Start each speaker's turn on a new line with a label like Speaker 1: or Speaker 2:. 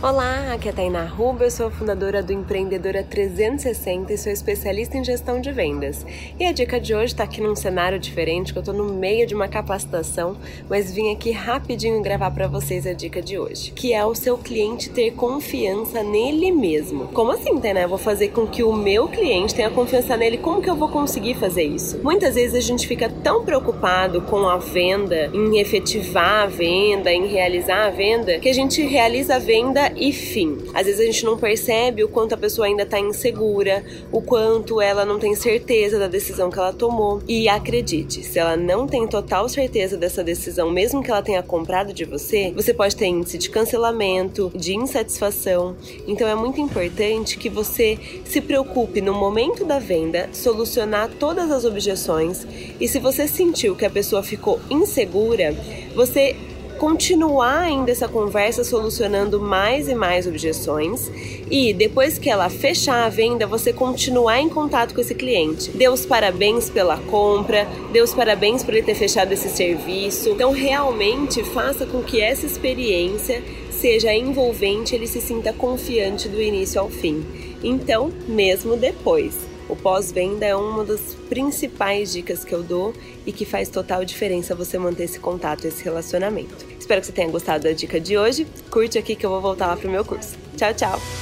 Speaker 1: Olá, aqui é a Tainá Ruba, eu sou fundadora do Empreendedora 360 e sou especialista em gestão de vendas. E a dica de hoje está aqui num cenário diferente, que eu estou no meio de uma capacitação, mas vim aqui rapidinho gravar para vocês a dica de hoje, que é o seu cliente ter confiança nele mesmo. Como assim, Tainá? Eu vou fazer com que o meu cliente tenha confiança nele, como que eu vou conseguir fazer isso? Muitas vezes a gente fica tão preocupado com a venda, em efetivar a venda, em realizar a venda, que a gente realiza a venda e fim. Às vezes a gente não percebe o quanto a pessoa ainda está insegura, o quanto ela não tem certeza da decisão que ela tomou. E acredite, se ela não tem total certeza dessa decisão, mesmo que ela tenha comprado de você, você pode ter índice de cancelamento, de insatisfação. Então é muito importante que você se preocupe no momento da venda, solucionar todas as objeções e se você sentiu que a pessoa ficou insegura, você continuar ainda essa conversa solucionando mais e mais objeções e depois que ela fechar a venda, você continuar em contato com esse cliente. Dê os parabéns pela compra, dê os parabéns por ele ter fechado esse serviço. Então, realmente faça com que essa experiência seja envolvente, ele se sinta confiante do início ao fim. Então, mesmo depois o pós-venda é uma das principais dicas que eu dou e que faz total diferença você manter esse contato, esse relacionamento. Espero que você tenha gostado da dica de hoje. Curte aqui que eu vou voltar lá pro meu curso. Tchau, tchau!